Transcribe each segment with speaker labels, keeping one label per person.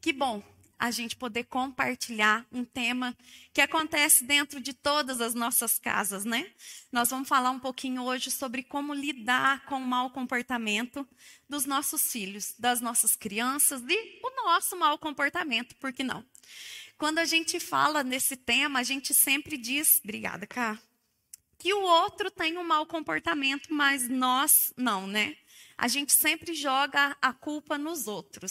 Speaker 1: Que bom a gente poder compartilhar um tema que acontece dentro de todas as nossas casas, né? Nós vamos falar um pouquinho hoje sobre como lidar com o mau comportamento dos nossos filhos, das nossas crianças e o nosso mau comportamento, por que não? Quando a gente fala nesse tema, a gente sempre diz, obrigada, Cá, que o outro tem um mau comportamento, mas nós não, né? A gente sempre joga a culpa nos outros.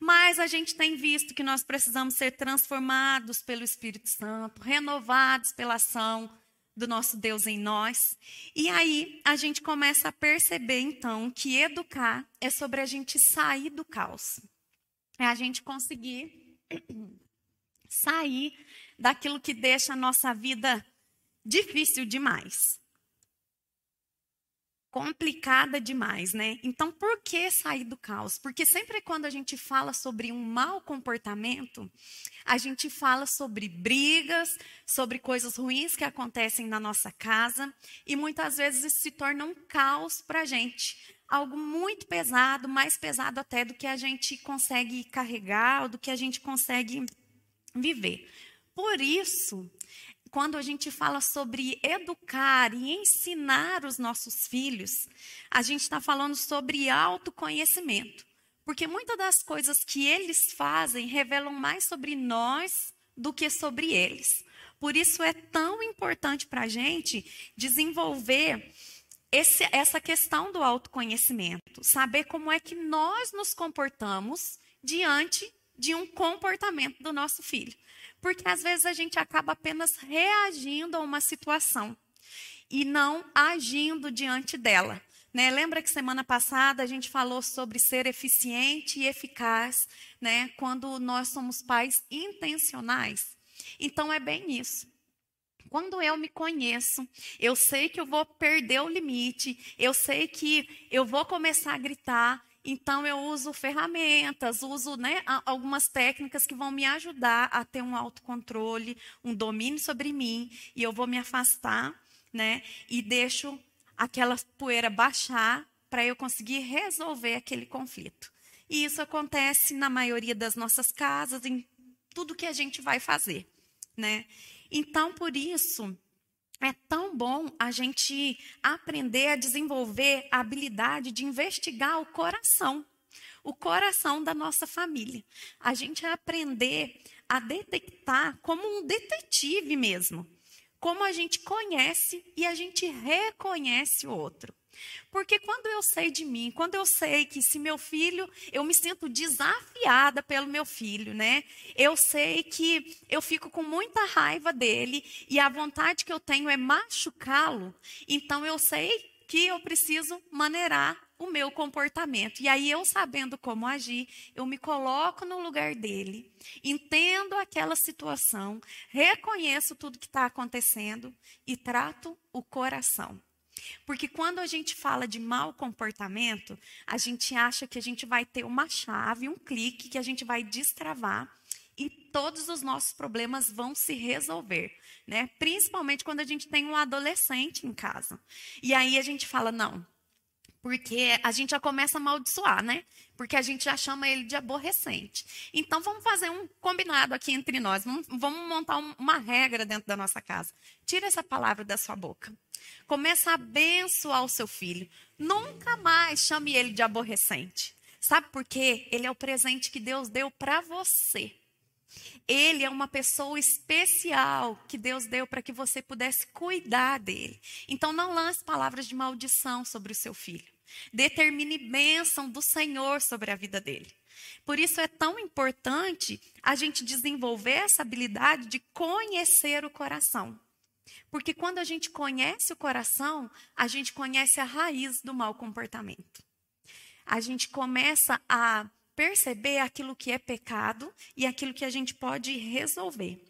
Speaker 1: Mas a gente tem visto que nós precisamos ser transformados pelo Espírito Santo, renovados pela ação do nosso Deus em nós. E aí a gente começa a perceber, então, que educar é sobre a gente sair do caos. É a gente conseguir sair daquilo que deixa a nossa vida difícil demais complicada demais, né? Então, por que sair do caos? Porque sempre quando a gente fala sobre um mau comportamento, a gente fala sobre brigas, sobre coisas ruins que acontecem na nossa casa, e muitas vezes isso se torna um caos para a gente. Algo muito pesado, mais pesado até do que a gente consegue carregar, ou do que a gente consegue viver. Por isso, quando a gente fala sobre educar e ensinar os nossos filhos, a gente está falando sobre autoconhecimento. Porque muitas das coisas que eles fazem revelam mais sobre nós do que sobre eles. Por isso é tão importante para a gente desenvolver esse, essa questão do autoconhecimento, saber como é que nós nos comportamos diante de um comportamento do nosso filho. Porque às vezes a gente acaba apenas reagindo a uma situação e não agindo diante dela. Né? Lembra que semana passada a gente falou sobre ser eficiente e eficaz, né? Quando nós somos pais intencionais. Então é bem isso. Quando eu me conheço, eu sei que eu vou perder o limite, eu sei que eu vou começar a gritar, então, eu uso ferramentas, uso né, algumas técnicas que vão me ajudar a ter um autocontrole, um domínio sobre mim, e eu vou me afastar, né? E deixo aquela poeira baixar para eu conseguir resolver aquele conflito. E isso acontece na maioria das nossas casas, em tudo que a gente vai fazer, né? Então, por isso, é tão bom a gente aprender a desenvolver a habilidade de investigar o coração, o coração da nossa família. A gente aprender a detectar como um detetive mesmo, como a gente conhece e a gente reconhece o outro. Porque quando eu sei de mim, quando eu sei que se meu filho, eu me sinto desafiada pelo meu filho, né? Eu sei que eu fico com muita raiva dele e a vontade que eu tenho é machucá-lo, então eu sei que eu preciso maneirar o meu comportamento. E aí eu sabendo como agir, eu me coloco no lugar dele, entendo aquela situação, reconheço tudo que está acontecendo e trato o coração. Porque quando a gente fala de mau comportamento, a gente acha que a gente vai ter uma chave, um clique que a gente vai destravar e todos os nossos problemas vão se resolver, né? Principalmente quando a gente tem um adolescente em casa. E aí a gente fala, não, porque a gente já começa a amaldiçoar, né? Porque a gente já chama ele de aborrecente. Então vamos fazer um combinado aqui entre nós, vamos, vamos montar uma regra dentro da nossa casa. Tira essa palavra da sua boca. Começa a abençoar o seu filho. Nunca mais chame ele de aborrecente. Sabe por quê? Ele é o presente que Deus deu para você. Ele é uma pessoa especial que Deus deu para que você pudesse cuidar dele. Então não lance palavras de maldição sobre o seu filho. Determine bênção do Senhor sobre a vida dele. Por isso é tão importante a gente desenvolver essa habilidade de conhecer o coração. Porque quando a gente conhece o coração, a gente conhece a raiz do mau comportamento. A gente começa a perceber aquilo que é pecado e aquilo que a gente pode resolver.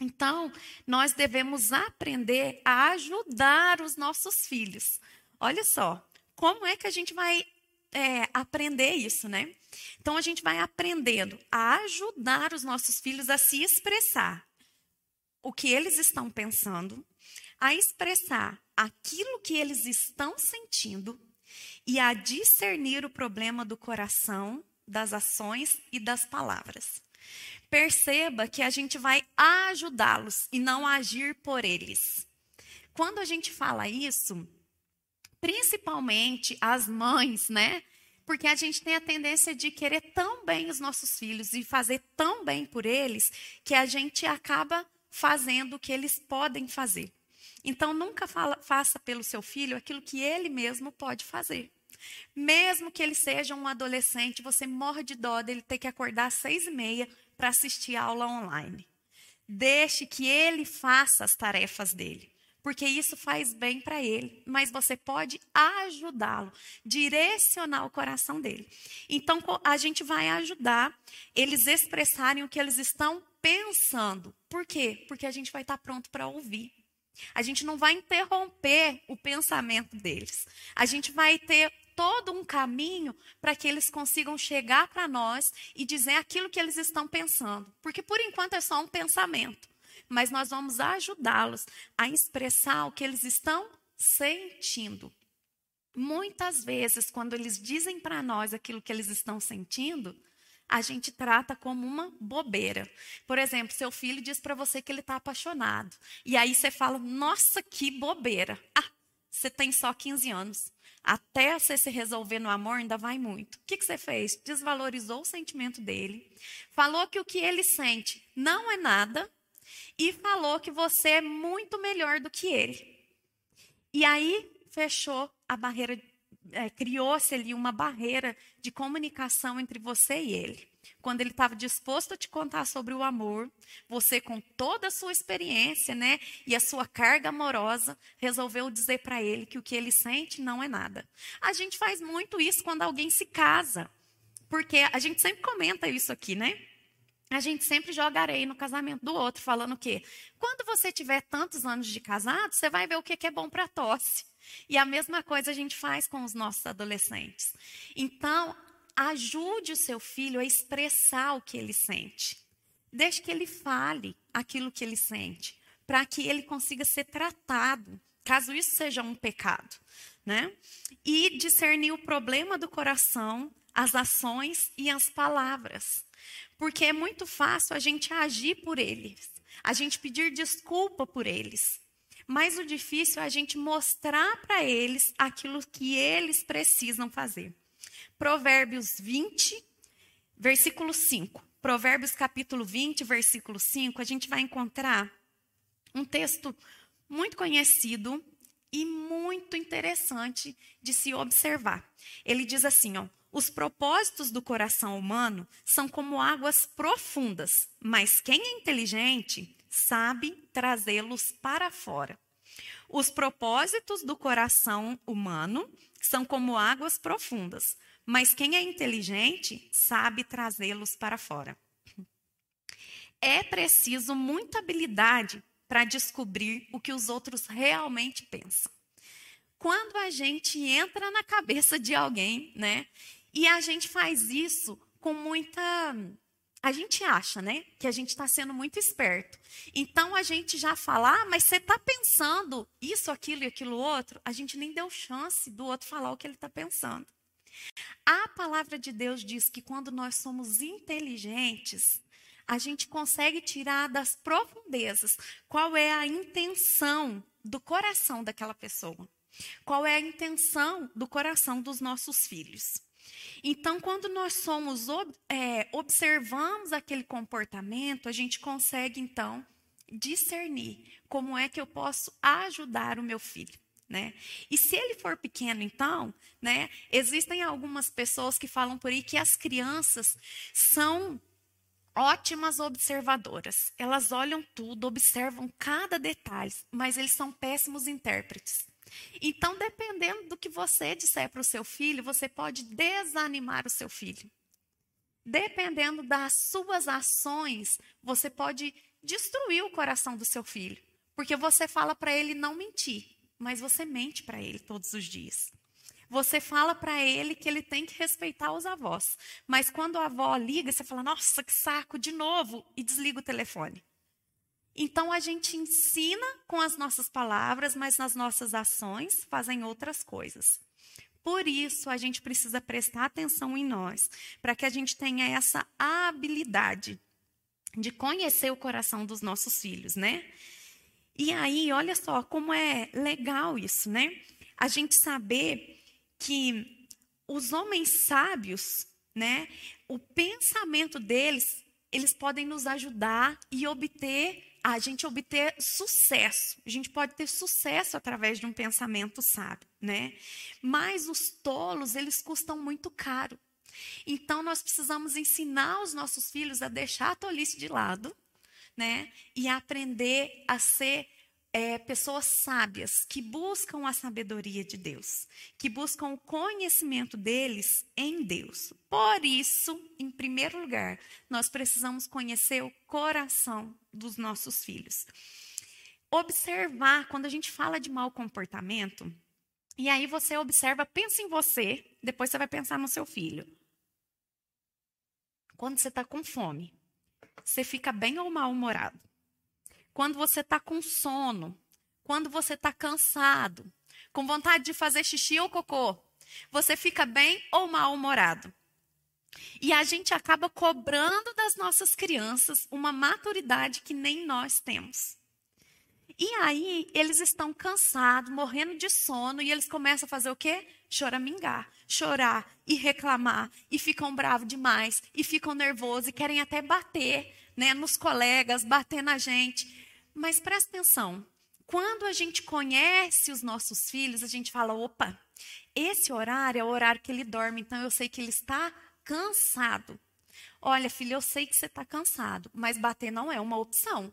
Speaker 1: Então, nós devemos aprender a ajudar os nossos filhos. Olha só, como é que a gente vai é, aprender isso, né? Então, a gente vai aprendendo a ajudar os nossos filhos a se expressar o que eles estão pensando, a expressar aquilo que eles estão sentindo e a discernir o problema do coração das ações e das palavras. Perceba que a gente vai ajudá-los e não agir por eles. Quando a gente fala isso, principalmente as mães, né? Porque a gente tem a tendência de querer tão bem os nossos filhos e fazer tão bem por eles que a gente acaba fazendo o que eles podem fazer. Então, nunca fala, faça pelo seu filho aquilo que ele mesmo pode fazer. Mesmo que ele seja um adolescente, você morre de dó dele ter que acordar às seis e meia para assistir aula online. Deixe que ele faça as tarefas dele, porque isso faz bem para ele, mas você pode ajudá-lo, direcionar o coração dele. Então, a gente vai ajudar eles expressarem o que eles estão pensando. Por quê? Porque a gente vai estar pronto para ouvir. A gente não vai interromper o pensamento deles. A gente vai ter todo um caminho para que eles consigam chegar para nós e dizer aquilo que eles estão pensando. Porque por enquanto é só um pensamento. Mas nós vamos ajudá-los a expressar o que eles estão sentindo. Muitas vezes, quando eles dizem para nós aquilo que eles estão sentindo, a gente trata como uma bobeira. Por exemplo, seu filho diz para você que ele está apaixonado. E aí você fala: Nossa, que bobeira. Ah, você tem só 15 anos. Até você se resolver no amor, ainda vai muito. O que, que você fez? Desvalorizou o sentimento dele, falou que o que ele sente não é nada e falou que você é muito melhor do que ele. E aí fechou a barreira, é, criou-se ali uma barreira de comunicação entre você e ele quando ele estava disposto a te contar sobre o amor, você, com toda a sua experiência, né, e a sua carga amorosa, resolveu dizer para ele que o que ele sente não é nada. A gente faz muito isso quando alguém se casa, porque a gente sempre comenta isso aqui, né? A gente sempre joga areia no casamento do outro, falando o quê? Quando você tiver tantos anos de casado, você vai ver o que é bom para tosse. E a mesma coisa a gente faz com os nossos adolescentes. Então, ajude o seu filho a expressar o que ele sente. Deixe que ele fale aquilo que ele sente, para que ele consiga ser tratado, caso isso seja um pecado, né? E discernir o problema do coração, as ações e as palavras. Porque é muito fácil a gente agir por eles, a gente pedir desculpa por eles. Mas o difícil é a gente mostrar para eles aquilo que eles precisam fazer. Provérbios 20, versículo 5. Provérbios capítulo 20, versículo 5, a gente vai encontrar um texto muito conhecido e muito interessante de se observar. Ele diz assim, ó: os propósitos do coração humano são como águas profundas, mas quem é inteligente sabe trazê-los para fora. Os propósitos do coração humano são como águas profundas, mas quem é inteligente sabe trazê-los para fora. É preciso muita habilidade para descobrir o que os outros realmente pensam. Quando a gente entra na cabeça de alguém, né? E a gente faz isso com muita. A gente acha, né? Que a gente está sendo muito esperto. Então a gente já fala, ah, mas você está pensando isso, aquilo e aquilo outro. A gente nem deu chance do outro falar o que ele está pensando. A palavra de Deus diz que quando nós somos inteligentes, a gente consegue tirar das profundezas qual é a intenção do coração daquela pessoa. Qual é a intenção do coração dos nossos filhos. Então, quando nós somos é, observamos aquele comportamento, a gente consegue então discernir como é que eu posso ajudar o meu filho. Né? E se ele for pequeno, então, né, existem algumas pessoas que falam por aí que as crianças são ótimas observadoras. Elas olham tudo, observam cada detalhe, mas eles são péssimos intérpretes. Então, dependendo do que você disser para o seu filho, você pode desanimar o seu filho. Dependendo das suas ações, você pode destruir o coração do seu filho, porque você fala para ele não mentir mas você mente para ele todos os dias. Você fala para ele que ele tem que respeitar os avós. Mas quando a avó liga, você fala: "Nossa, que saco de novo" e desliga o telefone. Então a gente ensina com as nossas palavras, mas nas nossas ações fazem outras coisas. Por isso, a gente precisa prestar atenção em nós, para que a gente tenha essa habilidade de conhecer o coração dos nossos filhos, né? E aí, olha só como é legal isso, né? A gente saber que os homens sábios, né, o pensamento deles, eles podem nos ajudar e obter a gente obter sucesso. A gente pode ter sucesso através de um pensamento sábio, né? Mas os tolos, eles custam muito caro. Então nós precisamos ensinar os nossos filhos a deixar a tolice de lado, né? E aprender a ser é, pessoas sábias que buscam a sabedoria de Deus, que buscam o conhecimento deles em Deus. Por isso, em primeiro lugar, nós precisamos conhecer o coração dos nossos filhos. Observar, quando a gente fala de mau comportamento, e aí você observa, pensa em você, depois você vai pensar no seu filho. Quando você está com fome, você fica bem ou mal-humorado? Quando você está com sono, quando você está cansado, com vontade de fazer xixi ou cocô, você fica bem ou mal-humorado. E a gente acaba cobrando das nossas crianças uma maturidade que nem nós temos. E aí, eles estão cansados, morrendo de sono, e eles começam a fazer o quê? Choramingar, chorar e reclamar, e ficam bravos demais, e ficam nervosos, e querem até bater né, nos colegas, bater na gente. Mas presta atenção, quando a gente conhece os nossos filhos, a gente fala: opa, esse horário é o horário que ele dorme, então eu sei que ele está cansado. Olha, filho, eu sei que você está cansado, mas bater não é uma opção.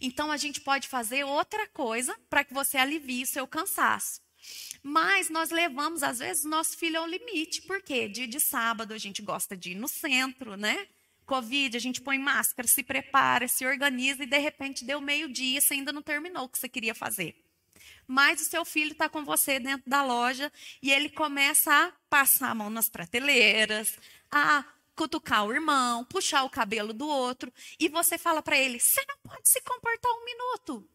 Speaker 1: Então a gente pode fazer outra coisa para que você alivie o seu cansaço. Mas nós levamos, às vezes, nosso filho ao limite. Por quê? Dia de sábado a gente gosta de ir no centro, né? Covid, a gente põe máscara, se prepara, se organiza e de repente deu meio-dia, você ainda não terminou o que você queria fazer. Mas o seu filho está com você dentro da loja e ele começa a passar a mão nas prateleiras, a cutucar o irmão, puxar o cabelo do outro, e você fala para ele: você não pode se comportar um minuto.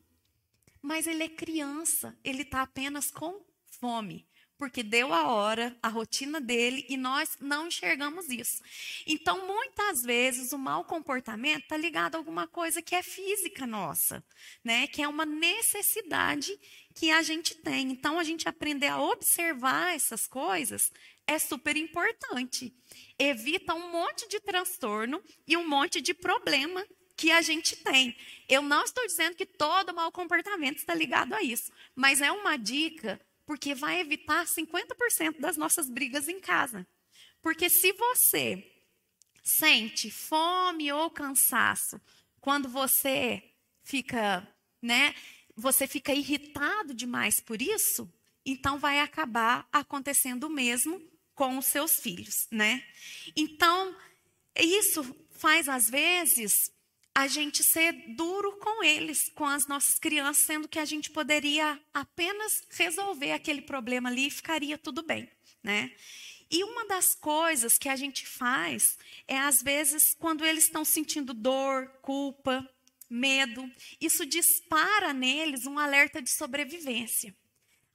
Speaker 1: Mas ele é criança, ele está apenas com fome porque deu a hora, a rotina dele, e nós não enxergamos isso. Então, muitas vezes, o mau comportamento está ligado a alguma coisa que é física nossa, né? que é uma necessidade que a gente tem. Então, a gente aprender a observar essas coisas é super importante. Evita um monte de transtorno e um monte de problema que a gente tem. Eu não estou dizendo que todo mau comportamento está ligado a isso, mas é uma dica porque vai evitar 50% das nossas brigas em casa. Porque se você sente fome ou cansaço quando você fica, né, você fica irritado demais por isso, então vai acabar acontecendo o mesmo com os seus filhos, né? Então, isso faz às vezes a gente ser duro com eles, com as nossas crianças, sendo que a gente poderia apenas resolver aquele problema ali e ficaria tudo bem, né? E uma das coisas que a gente faz é, às vezes, quando eles estão sentindo dor, culpa, medo, isso dispara neles um alerta de sobrevivência.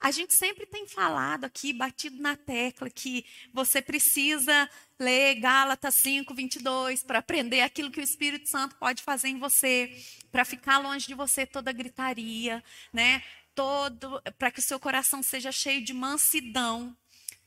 Speaker 1: A gente sempre tem falado aqui, batido na tecla, que você precisa ler Gálatas 5, 22 para aprender aquilo que o Espírito Santo pode fazer em você, para ficar longe de você toda gritaria, né? Todo, para que o seu coração seja cheio de mansidão.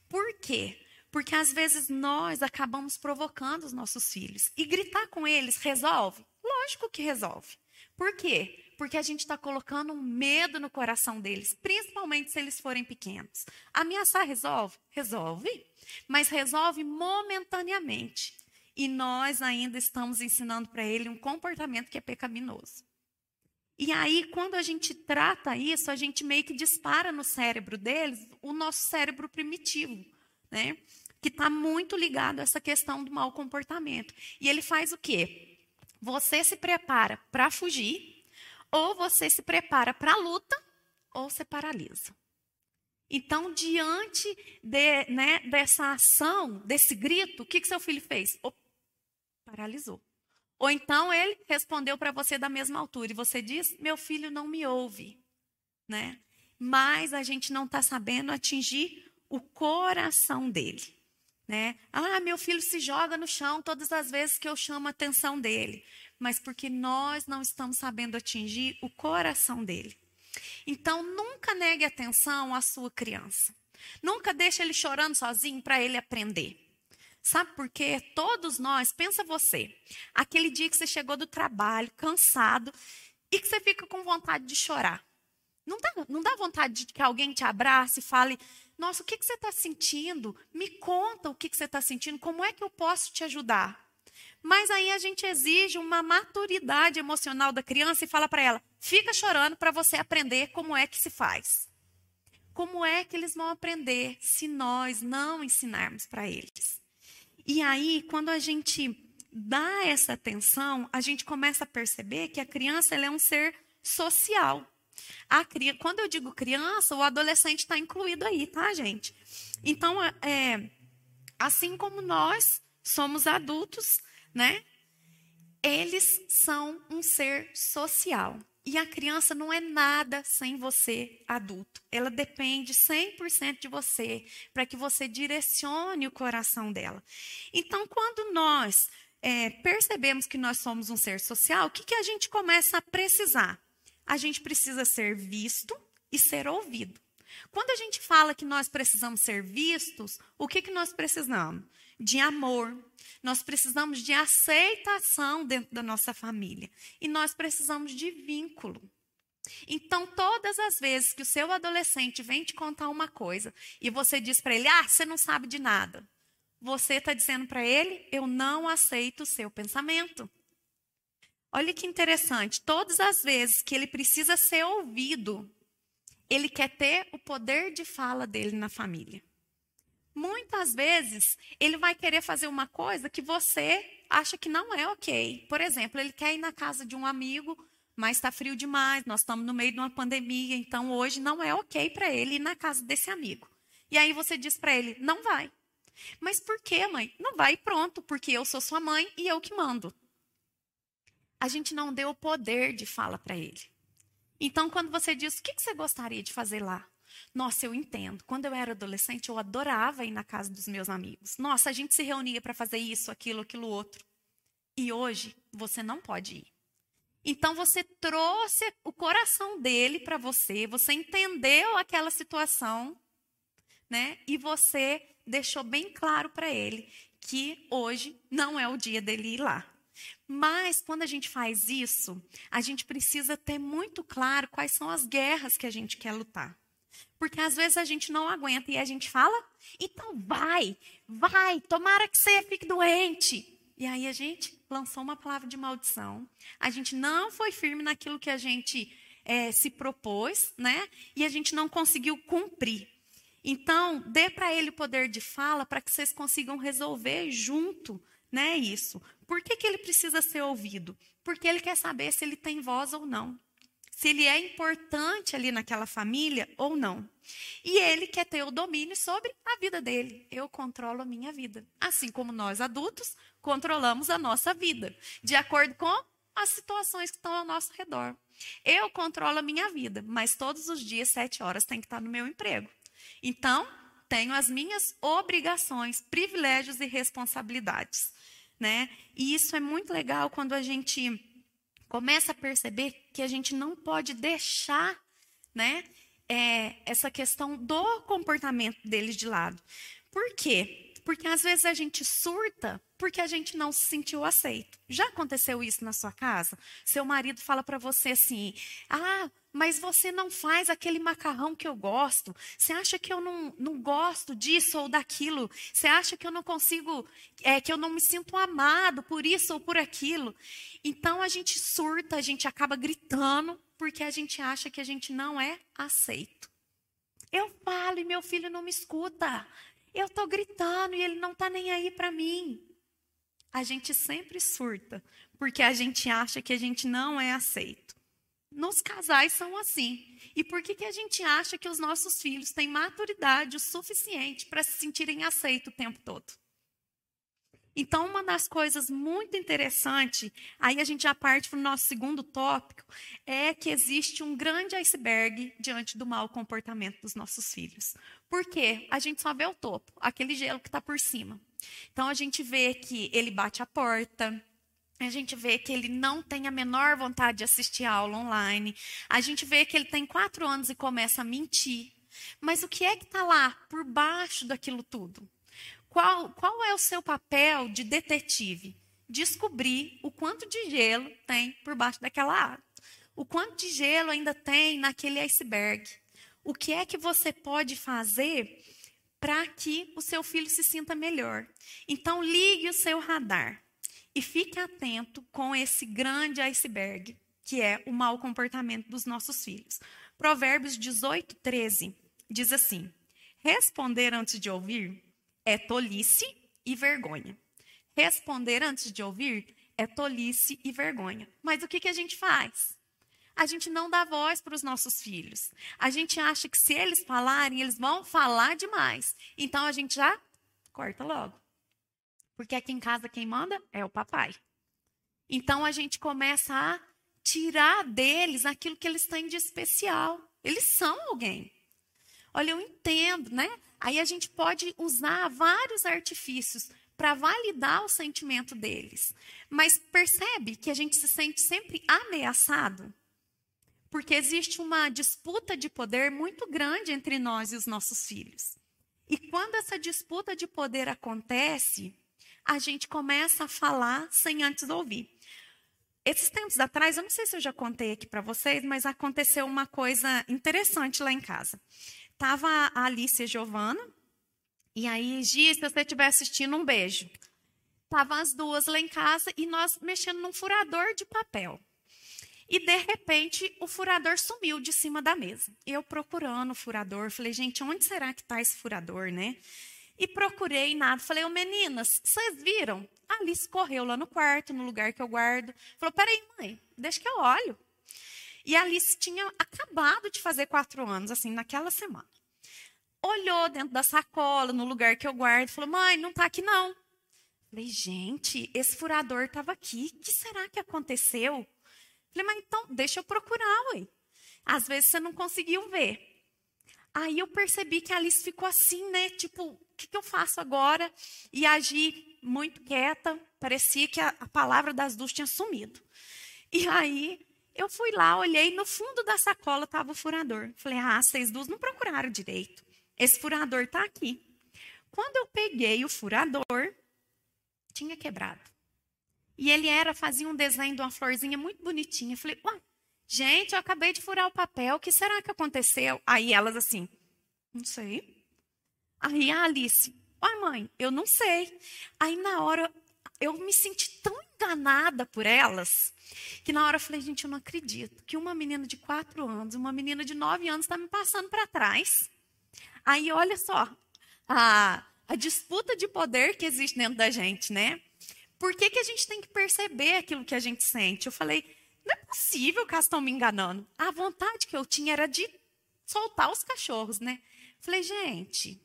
Speaker 1: Por quê? Porque às vezes nós acabamos provocando os nossos filhos. E gritar com eles resolve? Lógico que resolve. Por quê? Porque a gente está colocando um medo no coração deles, principalmente se eles forem pequenos. Ameaçar resolve? Resolve, mas resolve momentaneamente. E nós ainda estamos ensinando para ele um comportamento que é pecaminoso. E aí, quando a gente trata isso, a gente meio que dispara no cérebro deles o nosso cérebro primitivo, né? Que está muito ligado a essa questão do mau comportamento. E ele faz o quê? Você se prepara para fugir, ou você se prepara para a luta, ou você paralisa. Então, diante de, né, dessa ação, desse grito, o que, que seu filho fez? Oh, paralisou. Ou então ele respondeu para você da mesma altura e você diz: Meu filho não me ouve. Né? Mas a gente não está sabendo atingir o coração dele. Né? Ah, meu filho se joga no chão todas as vezes que eu chamo a atenção dele. Mas porque nós não estamos sabendo atingir o coração dele. Então, nunca negue atenção à sua criança. Nunca deixe ele chorando sozinho para ele aprender. Sabe por quê? Todos nós, pensa você, aquele dia que você chegou do trabalho, cansado, e que você fica com vontade de chorar. Não dá, não dá vontade de que alguém te abrace e fale: Nossa, o que, que você está sentindo? Me conta o que, que você está sentindo, como é que eu posso te ajudar? Mas aí a gente exige uma maturidade emocional da criança e fala para ela: fica chorando para você aprender como é que se faz. Como é que eles vão aprender se nós não ensinarmos para eles? E aí, quando a gente dá essa atenção, a gente começa a perceber que a criança é um ser social. A, quando eu digo criança, o adolescente está incluído aí, tá, gente? Então, é, é, assim como nós somos adultos, né? Eles são um ser social. E a criança não é nada sem você, adulto. Ela depende 100% de você para que você direcione o coração dela. Então, quando nós é, percebemos que nós somos um ser social, o que, que a gente começa a precisar? A gente precisa ser visto e ser ouvido. Quando a gente fala que nós precisamos ser vistos, o que, que nós precisamos? De amor, nós precisamos de aceitação dentro da nossa família. E nós precisamos de vínculo. Então, todas as vezes que o seu adolescente vem te contar uma coisa e você diz para ele: Ah, você não sabe de nada. Você está dizendo para ele: Eu não aceito o seu pensamento. Olha que interessante. Todas as vezes que ele precisa ser ouvido, ele quer ter o poder de fala dele na família. Muitas vezes ele vai querer fazer uma coisa que você acha que não é ok. Por exemplo, ele quer ir na casa de um amigo, mas está frio demais, nós estamos no meio de uma pandemia, então hoje não é ok para ele ir na casa desse amigo. E aí você diz para ele: não vai. Mas por que, mãe? Não vai pronto, porque eu sou sua mãe e eu que mando. A gente não deu o poder de fala para ele. Então, quando você diz: o que você gostaria de fazer lá? Nossa, eu entendo. Quando eu era adolescente, eu adorava ir na casa dos meus amigos. Nossa, a gente se reunia para fazer isso, aquilo, aquilo outro. E hoje você não pode ir. Então você trouxe o coração dele para você, você entendeu aquela situação, né? E você deixou bem claro para ele que hoje não é o dia dele ir lá. Mas quando a gente faz isso, a gente precisa ter muito claro quais são as guerras que a gente quer lutar. Porque às vezes a gente não aguenta e a gente fala, então vai, vai, tomara que você fique doente. E aí a gente lançou uma palavra de maldição. A gente não foi firme naquilo que a gente é, se propôs, né? E a gente não conseguiu cumprir. Então, dê para ele o poder de fala para que vocês consigam resolver junto, né? Isso. Por que, que ele precisa ser ouvido? Porque ele quer saber se ele tem voz ou não se ele é importante ali naquela família ou não. E ele quer ter o domínio sobre a vida dele. Eu controlo a minha vida. Assim como nós adultos controlamos a nossa vida, de acordo com as situações que estão ao nosso redor. Eu controlo a minha vida, mas todos os dias, sete horas, tem que estar no meu emprego. Então, tenho as minhas obrigações, privilégios e responsabilidades. Né? E isso é muito legal quando a gente começa a perceber que a gente não pode deixar né, é, essa questão do comportamento deles de lado. Por quê? Porque às vezes a gente surta porque a gente não se sentiu aceito. Já aconteceu isso na sua casa? Seu marido fala para você assim: ah, mas você não faz aquele macarrão que eu gosto. Você acha que eu não, não gosto disso ou daquilo? Você acha que eu não consigo, é, que eu não me sinto amado por isso ou por aquilo? Então a gente surta, a gente acaba gritando porque a gente acha que a gente não é aceito. Eu falo e meu filho não me escuta. Eu estou gritando e ele não está nem aí para mim. A gente sempre surta porque a gente acha que a gente não é aceito. Nos casais são assim. E por que, que a gente acha que os nossos filhos têm maturidade o suficiente para se sentirem aceitos o tempo todo? Então, uma das coisas muito interessantes, aí a gente já parte para o nosso segundo tópico, é que existe um grande iceberg diante do mau comportamento dos nossos filhos. Por quê? A gente só vê o topo, aquele gelo que está por cima. Então a gente vê que ele bate a porta, a gente vê que ele não tem a menor vontade de assistir aula online. A gente vê que ele tem quatro anos e começa a mentir. Mas o que é que está lá por baixo daquilo tudo? Qual, qual é o seu papel de detetive? Descobrir o quanto de gelo tem por baixo daquela água. O quanto de gelo ainda tem naquele iceberg. O que é que você pode fazer para que o seu filho se sinta melhor? Então, ligue o seu radar e fique atento com esse grande iceberg, que é o mau comportamento dos nossos filhos. Provérbios 18, 13 diz assim: Responder antes de ouvir é tolice e vergonha. Responder antes de ouvir é tolice e vergonha. Mas o que, que a gente faz? A gente não dá voz para os nossos filhos. A gente acha que se eles falarem, eles vão falar demais. Então a gente já corta logo. Porque aqui em casa quem manda é o papai. Então a gente começa a tirar deles aquilo que eles têm de especial. Eles são alguém. Olha, eu entendo, né? Aí a gente pode usar vários artifícios para validar o sentimento deles. Mas percebe que a gente se sente sempre ameaçado? Porque existe uma disputa de poder muito grande entre nós e os nossos filhos. E quando essa disputa de poder acontece, a gente começa a falar sem antes ouvir. Esses tempos atrás, eu não sei se eu já contei aqui para vocês, mas aconteceu uma coisa interessante lá em casa. Tava a Alice e a Giovana. E aí, Gi, se você estiver assistindo, um beijo. Tava as duas lá em casa e nós mexendo num furador de papel. E de repente o furador sumiu de cima da mesa. Eu procurando o furador, falei, gente, onde será que está esse furador, né? E procurei nada. Falei, ô meninas, vocês viram? A Alice correu lá no quarto, no lugar que eu guardo. Falou, peraí, mãe, deixa que eu olho. E a Alice tinha acabado de fazer quatro anos, assim, naquela semana. Olhou dentro da sacola, no lugar que eu guardo, falou: Mãe, não está aqui não. Falei, gente, esse furador estava aqui. O que será que aconteceu? Falei, mas então, deixa eu procurar, ué. Às vezes você não conseguiu ver. Aí eu percebi que a Alice ficou assim, né? Tipo, que, que eu faço agora? E agi muito quieta. Parecia que a, a palavra das duas tinha sumido. E aí eu fui lá, olhei, no fundo da sacola estava o furador. Falei, ah, vocês duas não procuraram direito. Esse furador está aqui. Quando eu peguei o furador, tinha quebrado. E ele era, fazia um desenho de uma florzinha muito bonitinha. Falei, ué, gente, eu acabei de furar o papel, o que será que aconteceu? Aí elas assim, não sei. Aí a Alice, ué, mãe, eu não sei. Aí na hora, eu me senti tão enganada por elas, que na hora eu falei, gente, eu não acredito que uma menina de quatro anos, uma menina de nove anos está me passando para trás. Aí olha só, a, a disputa de poder que existe dentro da gente, né? Por que, que a gente tem que perceber aquilo que a gente sente? Eu falei, não é possível que elas estão me enganando. A vontade que eu tinha era de soltar os cachorros, né? Falei, gente,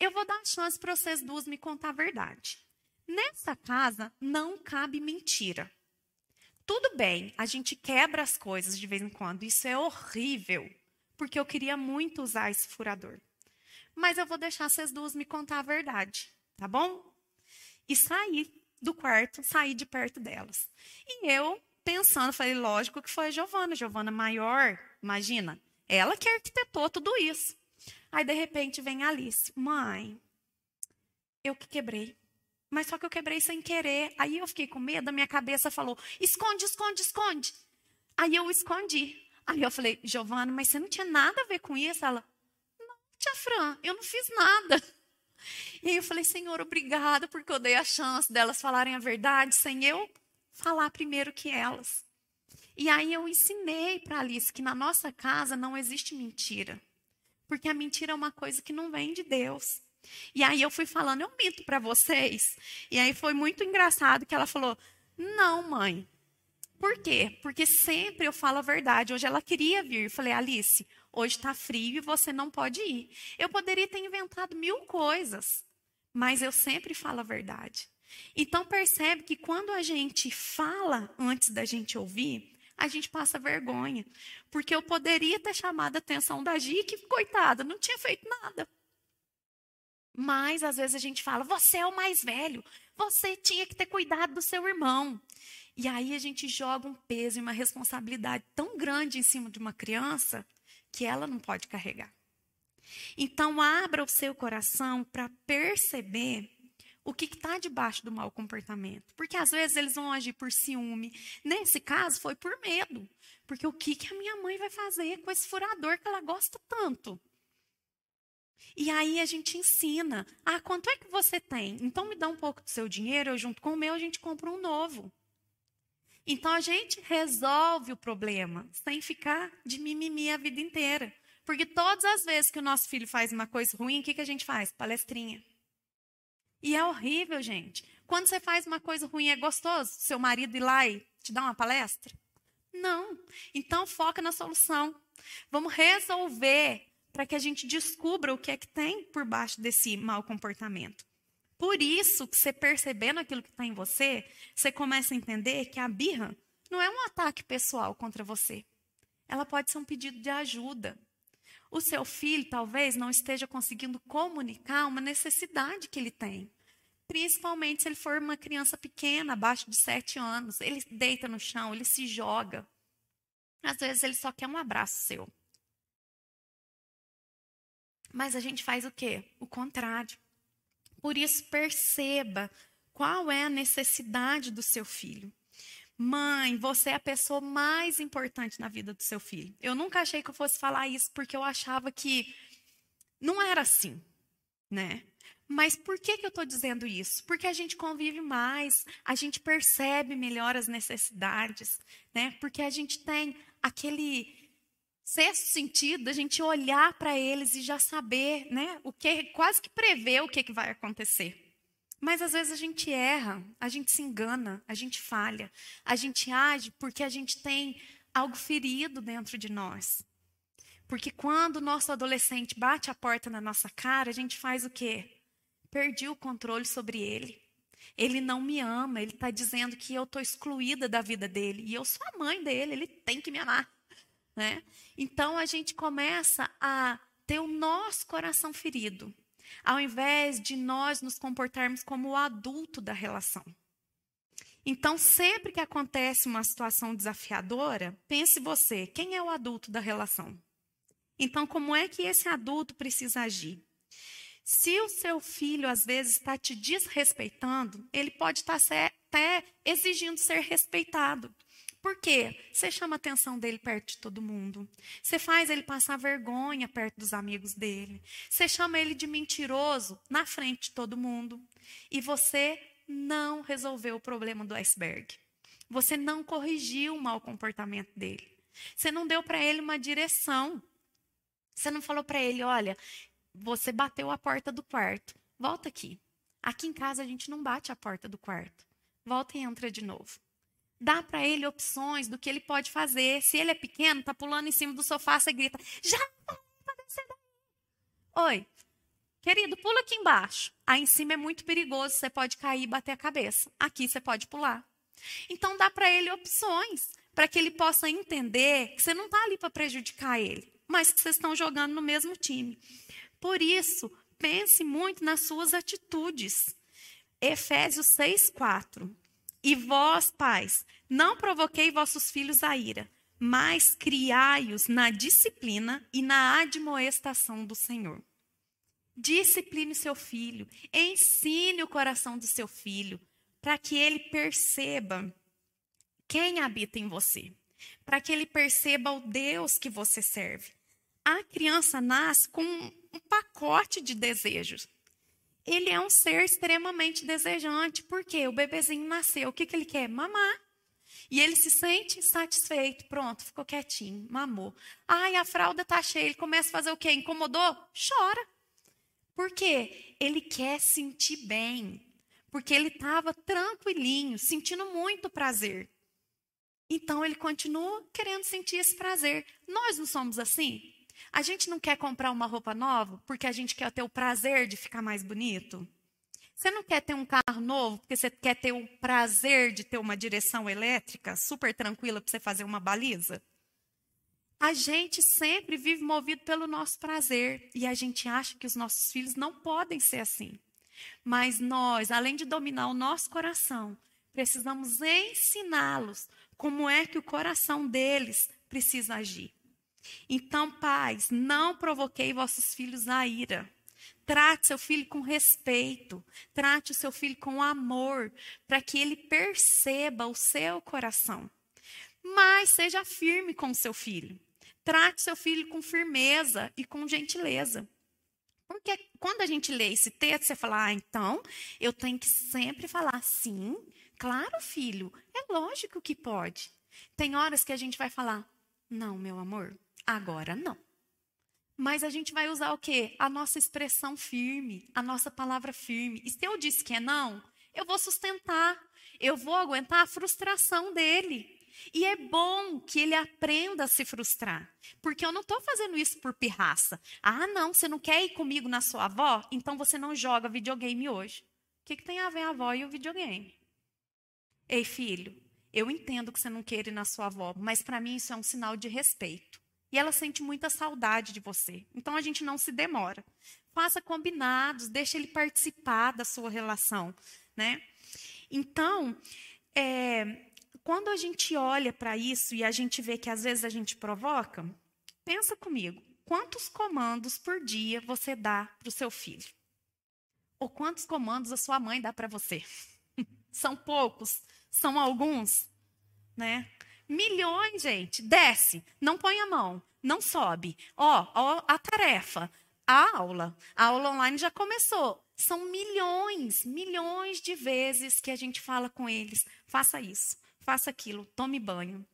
Speaker 1: eu vou dar chance para vocês duas me contar a verdade. Nessa casa não cabe mentira. Tudo bem, a gente quebra as coisas de vez em quando, isso é horrível, porque eu queria muito usar esse furador. Mas eu vou deixar vocês duas me contar a verdade, tá bom? E saí do quarto, saí de perto delas. E eu, pensando, falei, lógico que foi a Giovana, Giovana maior, imagina, ela que arquitetou tudo isso. Aí, de repente, vem Alice, mãe, eu que quebrei. Mas só que eu quebrei sem querer. Aí eu fiquei com medo, a minha cabeça falou: esconde, esconde, esconde. Aí eu escondi. Aí eu falei, Giovana, mas você não tinha nada a ver com isso? Ela, não, tia Fran, eu não fiz nada. E aí eu falei, Senhor, obrigada, porque eu dei a chance delas falarem a verdade sem eu falar primeiro que elas. E aí eu ensinei para Alice que na nossa casa não existe mentira. Porque a mentira é uma coisa que não vem de Deus. E aí eu fui falando, eu minto para vocês. E aí foi muito engraçado que ela falou: "Não, mãe. Por quê? Porque sempre eu falo a verdade. Hoje ela queria vir. Eu falei: "Alice, hoje está frio e você não pode ir". Eu poderia ter inventado mil coisas, mas eu sempre falo a verdade. Então percebe que quando a gente fala antes da gente ouvir, a gente passa vergonha. Porque eu poderia ter chamado a atenção da Gi, que, coitada, não tinha feito nada. Mas às vezes a gente fala: você é o mais velho, você tinha que ter cuidado do seu irmão. E aí a gente joga um peso e uma responsabilidade tão grande em cima de uma criança que ela não pode carregar. Então, abra o seu coração para perceber o que está debaixo do mau comportamento. Porque às vezes eles vão agir por ciúme. Nesse caso, foi por medo. Porque o que, que a minha mãe vai fazer com esse furador que ela gosta tanto? E aí a gente ensina. Ah, quanto é que você tem? Então me dá um pouco do seu dinheiro, eu junto com o meu, a gente compra um novo. Então a gente resolve o problema sem ficar de mimimi a vida inteira. Porque todas as vezes que o nosso filho faz uma coisa ruim, o que, que a gente faz? Palestrinha. E é horrível, gente. Quando você faz uma coisa ruim, é gostoso seu marido ir lá e te dar uma palestra? Não. Então foca na solução. Vamos resolver para que a gente descubra o que é que tem por baixo desse mau comportamento. Por isso que você percebendo aquilo que está em você, você começa a entender que a birra não é um ataque pessoal contra você. Ela pode ser um pedido de ajuda. O seu filho talvez não esteja conseguindo comunicar uma necessidade que ele tem. Principalmente se ele for uma criança pequena, abaixo de sete anos. Ele deita no chão, ele se joga. Às vezes ele só quer um abraço seu. Mas a gente faz o quê? O contrário. Por isso, perceba qual é a necessidade do seu filho. Mãe, você é a pessoa mais importante na vida do seu filho. Eu nunca achei que eu fosse falar isso porque eu achava que não era assim, né? Mas por que, que eu estou dizendo isso? Porque a gente convive mais, a gente percebe melhor as necessidades, né? Porque a gente tem aquele sexto sentido, a gente olhar para eles e já saber, né? O que quase que prever o que, que vai acontecer. Mas às vezes a gente erra, a gente se engana, a gente falha, a gente age porque a gente tem algo ferido dentro de nós. Porque quando o nosso adolescente bate a porta na nossa cara, a gente faz o quê? Perdi o controle sobre ele. Ele não me ama, ele está dizendo que eu estou excluída da vida dele. E eu sou a mãe dele, ele tem que me amar. Né? Então a gente começa a ter o nosso coração ferido ao invés de nós nos comportarmos como o adulto da relação. Então, sempre que acontece uma situação desafiadora, pense você, quem é o adulto da relação? Então, como é que esse adulto precisa agir? Se o seu filho às vezes está te desrespeitando, ele pode estar até exigindo ser respeitado. Por quê? Você chama a atenção dele perto de todo mundo. Você faz ele passar vergonha perto dos amigos dele. Você chama ele de mentiroso na frente de todo mundo. E você não resolveu o problema do iceberg. Você não corrigiu o mau comportamento dele. Você não deu para ele uma direção. Você não falou para ele: olha, você bateu a porta do quarto. Volta aqui. Aqui em casa a gente não bate a porta do quarto. Volta e entra de novo dá para ele opções do que ele pode fazer. Se ele é pequeno, tá pulando em cima do sofá, você grita: "Já para descer daí". Oi. Querido, pula aqui embaixo. Aí em cima é muito perigoso, você pode cair e bater a cabeça. Aqui você pode pular. Então dá para ele opções, para que ele possa entender que você não está ali para prejudicar ele, mas que vocês estão jogando no mesmo time. Por isso, pense muito nas suas atitudes. Efésios 6, 4. E vós, pais, não provoquei vossos filhos a ira, mas criai-os na disciplina e na admoestação do Senhor. Discipline seu filho, ensine o coração do seu filho, para que ele perceba quem habita em você, para que ele perceba o Deus que você serve. A criança nasce com um pacote de desejos ele é um ser extremamente desejante, porque o bebezinho nasceu, o que, que ele quer? Mamar. E ele se sente satisfeito, pronto, ficou quietinho, mamou. Ai, a fralda tá cheia, ele começa a fazer o quê? Incomodou? Chora. Por quê? Ele quer sentir bem. Porque ele estava tranquilinho, sentindo muito prazer. Então ele continua querendo sentir esse prazer. Nós não somos assim? A gente não quer comprar uma roupa nova porque a gente quer ter o prazer de ficar mais bonito? Você não quer ter um carro novo porque você quer ter o prazer de ter uma direção elétrica super tranquila para você fazer uma baliza? A gente sempre vive movido pelo nosso prazer e a gente acha que os nossos filhos não podem ser assim. Mas nós, além de dominar o nosso coração, precisamos ensiná-los como é que o coração deles precisa agir. Então, pais, não provoquei vossos filhos a ira. Trate seu filho com respeito, trate o seu filho com amor, para que ele perceba o seu coração. Mas seja firme com seu filho. Trate seu filho com firmeza e com gentileza. Porque quando a gente lê esse texto, você fala, ah, então eu tenho que sempre falar sim, claro, filho, é lógico que pode. Tem horas que a gente vai falar, não, meu amor, agora não. Mas a gente vai usar o quê? A nossa expressão firme, a nossa palavra firme. E se eu disse que é não, eu vou sustentar, eu vou aguentar a frustração dele. E é bom que ele aprenda a se frustrar. Porque eu não estou fazendo isso por pirraça. Ah, não, você não quer ir comigo na sua avó? Então você não joga videogame hoje. O que, que tem a ver a avó e o videogame? Ei, filho, eu entendo que você não quer ir na sua avó, mas para mim isso é um sinal de respeito. E ela sente muita saudade de você. Então a gente não se demora. Faça combinados, deixe ele participar da sua relação, né? Então, é, quando a gente olha para isso e a gente vê que às vezes a gente provoca, pensa comigo, quantos comandos por dia você dá para o seu filho? Ou quantos comandos a sua mãe dá para você? São poucos? São alguns? Né? Milhões, gente. Desce, não põe a mão, não sobe. Ó, ó a tarefa, a aula. A aula online já começou. São milhões, milhões de vezes que a gente fala com eles: faça isso, faça aquilo, tome banho,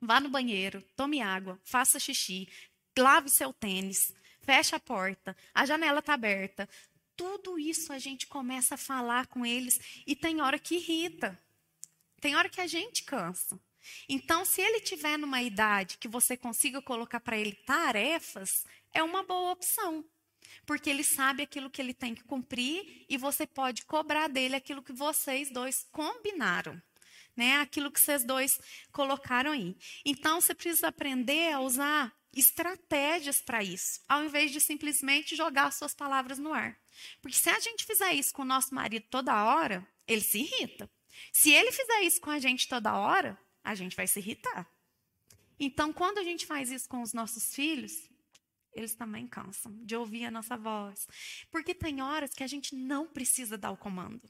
Speaker 1: vá no banheiro, tome água, faça xixi, lave seu tênis, feche a porta, a janela está aberta. Tudo isso a gente começa a falar com eles e tem hora que irrita. Tem hora que a gente cansa. Então, se ele tiver numa idade que você consiga colocar para ele tarefas, é uma boa opção. Porque ele sabe aquilo que ele tem que cumprir e você pode cobrar dele aquilo que vocês dois combinaram né? Aquilo que vocês dois colocaram aí. Então você precisa aprender a usar estratégias para isso, ao invés de simplesmente jogar suas palavras no ar. Porque se a gente fizer isso com o nosso marido toda hora, ele se irrita. Se ele fizer isso com a gente toda hora, a gente vai se irritar. Então, quando a gente faz isso com os nossos filhos, eles também cansam de ouvir a nossa voz. Porque tem horas que a gente não precisa dar o comando.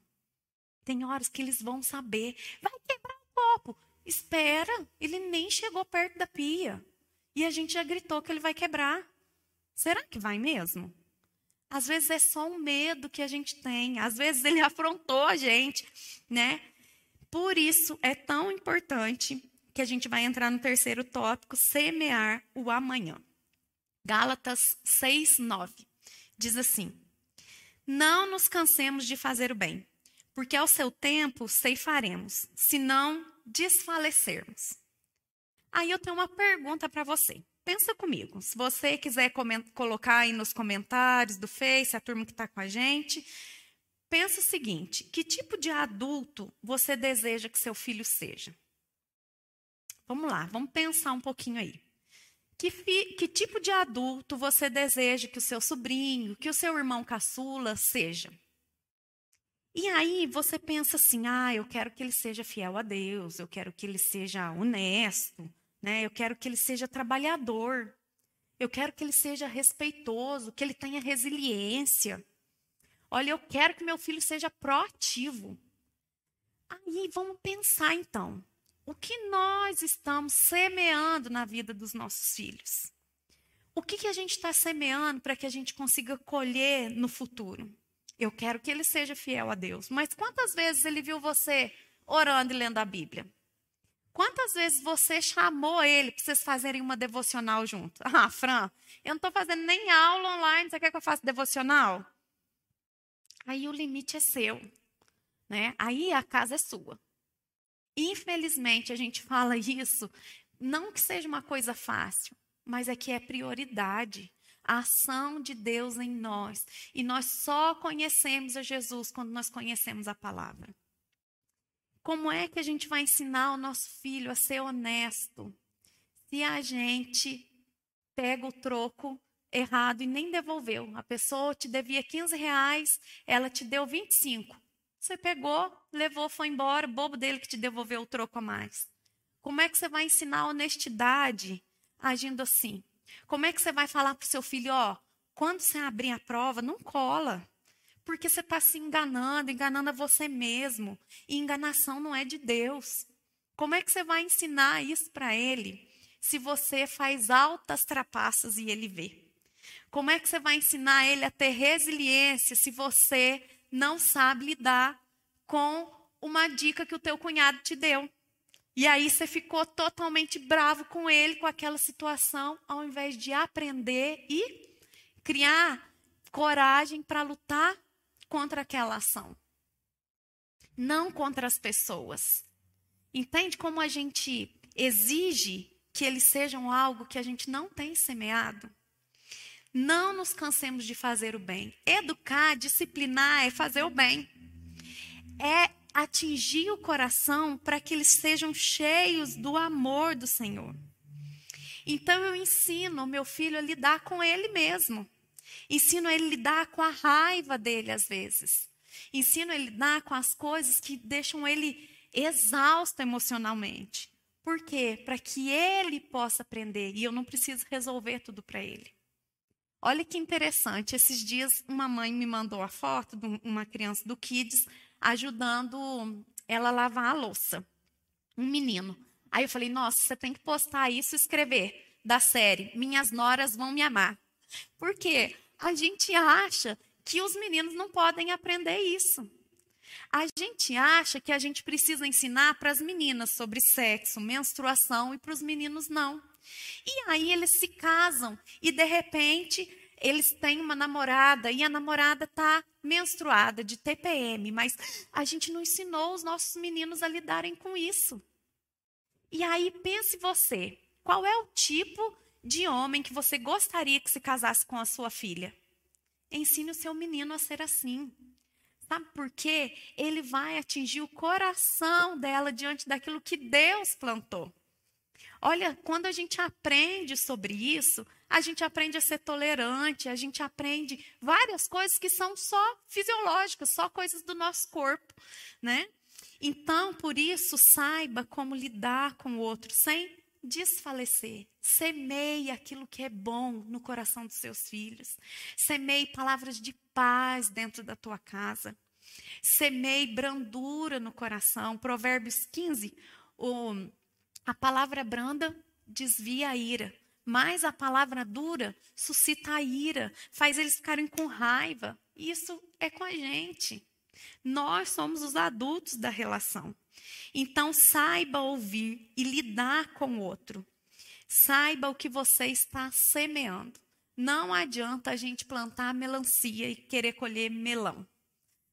Speaker 1: Tem horas que eles vão saber. Vai quebrar o copo. Espera, ele nem chegou perto da pia. E a gente já gritou que ele vai quebrar. Será que vai mesmo? Às vezes é só um medo que a gente tem. Às vezes ele afrontou a gente, né? Por isso é tão importante que a gente vai entrar no terceiro tópico, semear o amanhã. Gálatas 6, 9. Diz assim: Não nos cansemos de fazer o bem, porque ao seu tempo ceifaremos, se não desfalecermos. Aí eu tenho uma pergunta para você. Pensa comigo. Se você quiser colocar aí nos comentários do Face, a turma que está com a gente, pensa o seguinte: que tipo de adulto você deseja que seu filho seja? Vamos lá, vamos pensar um pouquinho aí. Que, fi, que tipo de adulto você deseja que o seu sobrinho, que o seu irmão caçula seja? E aí você pensa assim: ah, eu quero que ele seja fiel a Deus, eu quero que ele seja honesto, né? eu quero que ele seja trabalhador, eu quero que ele seja respeitoso, que ele tenha resiliência. Olha, eu quero que meu filho seja proativo. Aí vamos pensar então: o que nós estamos semeando na vida dos nossos filhos? O que, que a gente está semeando para que a gente consiga colher no futuro? Eu quero que ele seja fiel a Deus. Mas quantas vezes ele viu você orando e lendo a Bíblia? Quantas vezes você chamou ele para vocês fazerem uma devocional junto? Ah, Fran, eu não estou fazendo nem aula online, você quer que eu faça devocional? Aí o limite é seu. Né? Aí a casa é sua. Infelizmente, a gente fala isso, não que seja uma coisa fácil, mas é que é prioridade a ação de Deus em nós. E nós só conhecemos a Jesus quando nós conhecemos a palavra. Como é que a gente vai ensinar o nosso filho a ser honesto se a gente pega o troco errado e nem devolveu. A pessoa te devia 15 reais, ela te deu 25. Você pegou, levou, foi embora, bobo dele que te devolveu o troco a mais. Como é que você vai ensinar honestidade agindo assim? Como é que você vai falar para o seu filho, ó, quando você abrir a prova, não cola. Porque você está se enganando, enganando a você mesmo. E enganação não é de Deus. Como é que você vai ensinar isso para ele se você faz altas trapaças e ele vê? Como é que você vai ensinar ele a ter resiliência se você não sabe lidar com uma dica que o teu cunhado te deu? E aí você ficou totalmente bravo com ele, com aquela situação, ao invés de aprender e criar coragem para lutar contra aquela ação. Não contra as pessoas. Entende como a gente exige que eles sejam algo que a gente não tem semeado? Não nos cansemos de fazer o bem. Educar, disciplinar é fazer o bem. É atingir o coração para que eles sejam cheios do amor do Senhor. Então eu ensino o meu filho a lidar com ele mesmo. Ensino ele a lidar com a raiva dele às vezes. Ensino ele a lidar com as coisas que deixam ele exausto emocionalmente. Por quê? Para que ele possa aprender e eu não preciso resolver tudo para ele. Olha que interessante, esses dias uma mãe me mandou a foto de uma criança do Kids ajudando ela a lavar a louça. Um menino. Aí eu falei: "Nossa, você tem que postar isso e escrever da série Minhas noras vão me amar". Por quê? A gente acha que os meninos não podem aprender isso. A gente acha que a gente precisa ensinar para as meninas sobre sexo, menstruação e para os meninos não. E aí eles se casam e de repente eles têm uma namorada e a namorada está menstruada de TPM, mas a gente não ensinou os nossos meninos a lidarem com isso. E aí pense você, qual é o tipo de homem que você gostaria que se casasse com a sua filha? Ensine o seu menino a ser assim. Sabe por quê? Ele vai atingir o coração dela diante daquilo que Deus plantou. Olha, quando a gente aprende sobre isso, a gente aprende a ser tolerante, a gente aprende várias coisas que são só fisiológicas, só coisas do nosso corpo, né? Então, por isso, saiba como lidar com o outro sem desfalecer. Semeie aquilo que é bom no coração dos seus filhos. Semeie palavras de paz dentro da tua casa. Semeie brandura no coração. Provérbios 15, o a palavra branda desvia a ira, mas a palavra dura suscita a ira, faz eles ficarem com raiva. Isso é com a gente. Nós somos os adultos da relação. Então, saiba ouvir e lidar com o outro. Saiba o que você está semeando. Não adianta a gente plantar melancia e querer colher melão.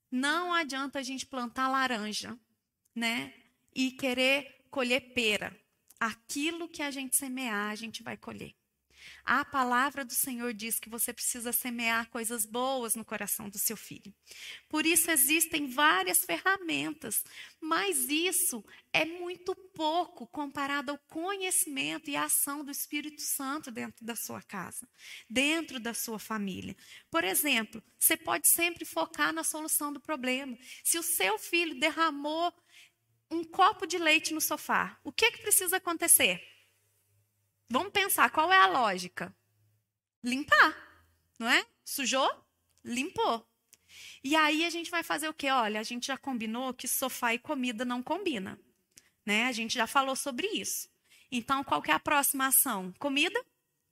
Speaker 1: Não adianta a gente plantar laranja, né? E querer colher pera. Aquilo que a gente semear, a gente vai colher. A palavra do Senhor diz que você precisa semear coisas boas no coração do seu filho. Por isso existem várias ferramentas, mas isso é muito pouco comparado ao conhecimento e à ação do Espírito Santo dentro da sua casa, dentro da sua família. Por exemplo, você pode sempre focar na solução do problema. Se o seu filho derramou um copo de leite no sofá, o que, que precisa acontecer? Vamos pensar, qual é a lógica? Limpar, não é? Sujou? Limpou. E aí a gente vai fazer o quê? Olha, a gente já combinou que sofá e comida não combina. Né? A gente já falou sobre isso. Então, qual que é a próxima ação? Comida?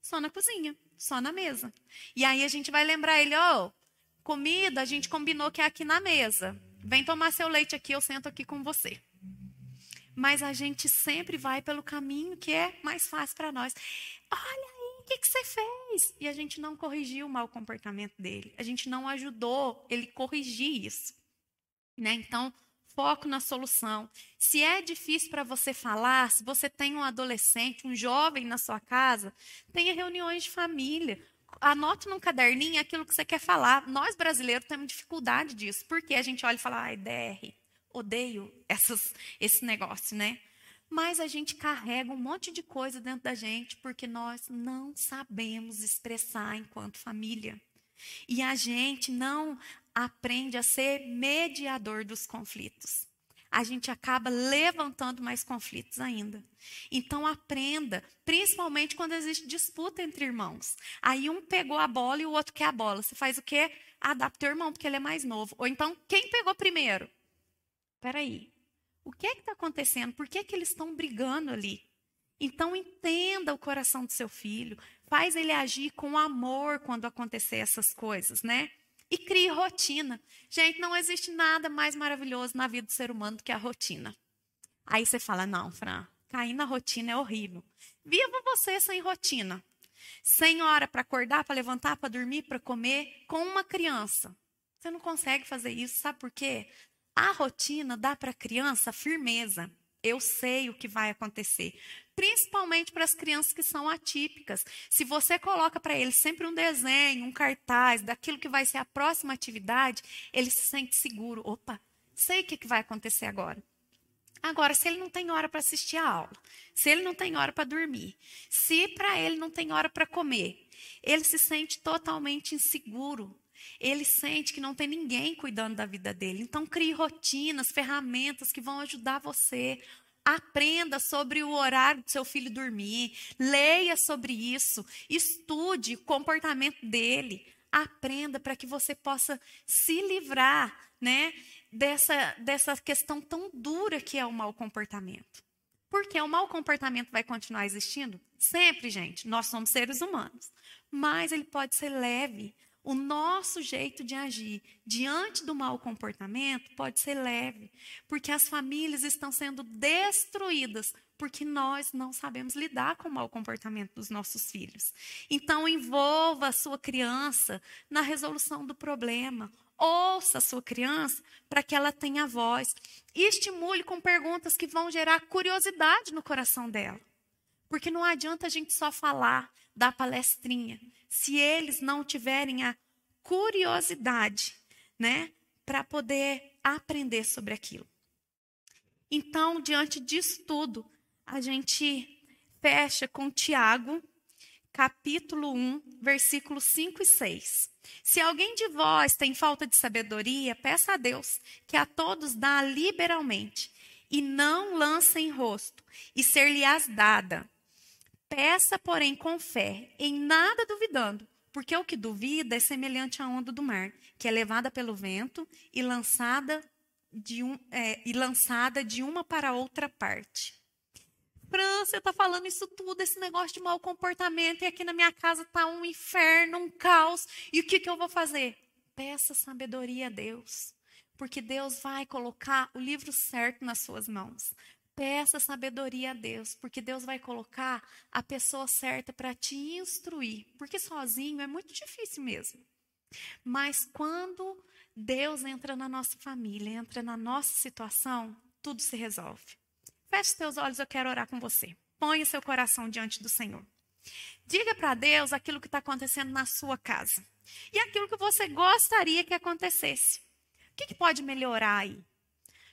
Speaker 1: Só na cozinha, só na mesa. E aí a gente vai lembrar ele, ó, oh, comida a gente combinou que é aqui na mesa. Vem tomar seu leite aqui, eu sento aqui com você mas a gente sempre vai pelo caminho que é mais fácil para nós. Olha aí, o que, que você fez? E a gente não corrigiu o mau comportamento dele. A gente não ajudou ele corrigir isso. Né? Então, foco na solução. Se é difícil para você falar, se você tem um adolescente, um jovem na sua casa, tenha reuniões de família. Anote num caderninho aquilo que você quer falar. Nós brasileiros temos dificuldade disso, porque a gente olha e fala, ai, DR, odeio essas, esse negócio, né? mas a gente carrega um monte de coisa dentro da gente porque nós não sabemos expressar enquanto família. E a gente não aprende a ser mediador dos conflitos. A gente acaba levantando mais conflitos ainda. Então aprenda, principalmente quando existe disputa entre irmãos. Aí um pegou a bola e o outro quer a bola. Você faz o quê? Adapta o irmão, porque ele é mais novo. Ou então, quem pegou primeiro? Espera aí. O que é que está acontecendo? Por que, que eles estão brigando ali? Então entenda o coração do seu filho, faz ele agir com amor quando acontecer essas coisas, né? E crie rotina. Gente, não existe nada mais maravilhoso na vida do ser humano do que a rotina. Aí você fala: não, Fran, cair na rotina é horrível. Viva você sem rotina. Sem hora para acordar, para levantar, para dormir, para comer, com uma criança. Você não consegue fazer isso, sabe por quê? A rotina dá para a criança firmeza. Eu sei o que vai acontecer. Principalmente para as crianças que são atípicas. Se você coloca para eles sempre um desenho, um cartaz daquilo que vai ser a próxima atividade, ele se sente seguro. Opa, sei o que vai acontecer agora. Agora, se ele não tem hora para assistir a aula, se ele não tem hora para dormir, se para ele não tem hora para comer, ele se sente totalmente inseguro. Ele sente que não tem ninguém cuidando da vida dele. Então, crie rotinas, ferramentas que vão ajudar você. Aprenda sobre o horário do seu filho dormir. Leia sobre isso. Estude o comportamento dele. Aprenda para que você possa se livrar né, dessa, dessa questão tão dura que é o mau comportamento. Porque o mau comportamento vai continuar existindo? Sempre, gente. Nós somos seres humanos. Mas ele pode ser leve o nosso jeito de agir diante do mau comportamento pode ser leve, porque as famílias estão sendo destruídas porque nós não sabemos lidar com o mau comportamento dos nossos filhos. Então, envolva a sua criança na resolução do problema. Ouça a sua criança para que ela tenha voz. E estimule com perguntas que vão gerar curiosidade no coração dela. Porque não adianta a gente só falar, dar palestrinha, se eles não tiverem a curiosidade, né, para poder aprender sobre aquilo. Então, diante disso tudo, a gente fecha com Tiago, capítulo 1, versículos 5 e 6. Se alguém de vós tem falta de sabedoria, peça a Deus, que a todos dá liberalmente, e não lança em rosto, e ser-lhe-ás dada. Peça, porém, com fé, em nada duvidando, porque o que duvida é semelhante à onda do mar, que é levada pelo vento e lançada de, um, é, e lançada de uma para outra parte. Fran, você está falando isso tudo, esse negócio de mau comportamento, e aqui na minha casa está um inferno, um caos. E o que, que eu vou fazer? Peça sabedoria a Deus, porque Deus vai colocar o livro certo nas suas mãos. Peça sabedoria a Deus, porque Deus vai colocar a pessoa certa para te instruir, porque sozinho é muito difícil mesmo. Mas quando Deus entra na nossa família, entra na nossa situação, tudo se resolve. Feche seus olhos, eu quero orar com você. Ponha seu coração diante do Senhor. Diga para Deus aquilo que está acontecendo na sua casa e aquilo que você gostaria que acontecesse. O que, que pode melhorar aí?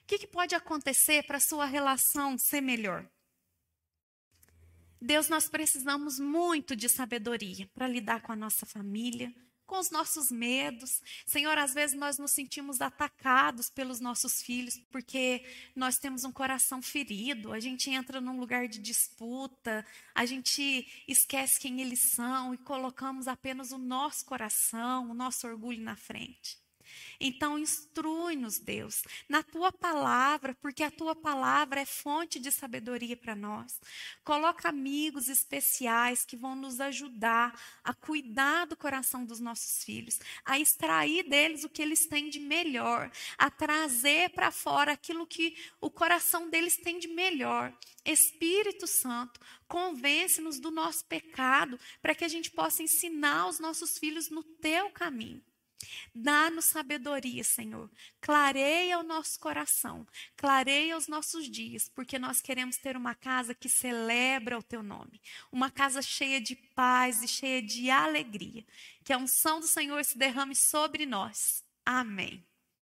Speaker 1: O que, que pode acontecer para a sua relação ser melhor? Deus, nós precisamos muito de sabedoria para lidar com a nossa família, com os nossos medos. Senhor, às vezes nós nos sentimos atacados pelos nossos filhos porque nós temos um coração ferido, a gente entra num lugar de disputa, a gente esquece quem eles são e colocamos apenas o nosso coração, o nosso orgulho na frente. Então, instrui-nos, Deus, na tua palavra, porque a tua palavra é fonte de sabedoria para nós. Coloca amigos especiais que vão nos ajudar a cuidar do coração dos nossos filhos, a extrair deles o que eles têm de melhor, a trazer para fora aquilo que o coração deles tem de melhor. Espírito Santo, convence-nos do nosso pecado, para que a gente possa ensinar os nossos filhos no teu caminho. Dá-nos sabedoria, Senhor. Clareia o nosso coração, clareia os nossos dias, porque nós queremos ter uma casa que celebra o teu nome, uma casa cheia de paz e cheia de alegria. Que a unção do Senhor se derrame sobre nós. Amém.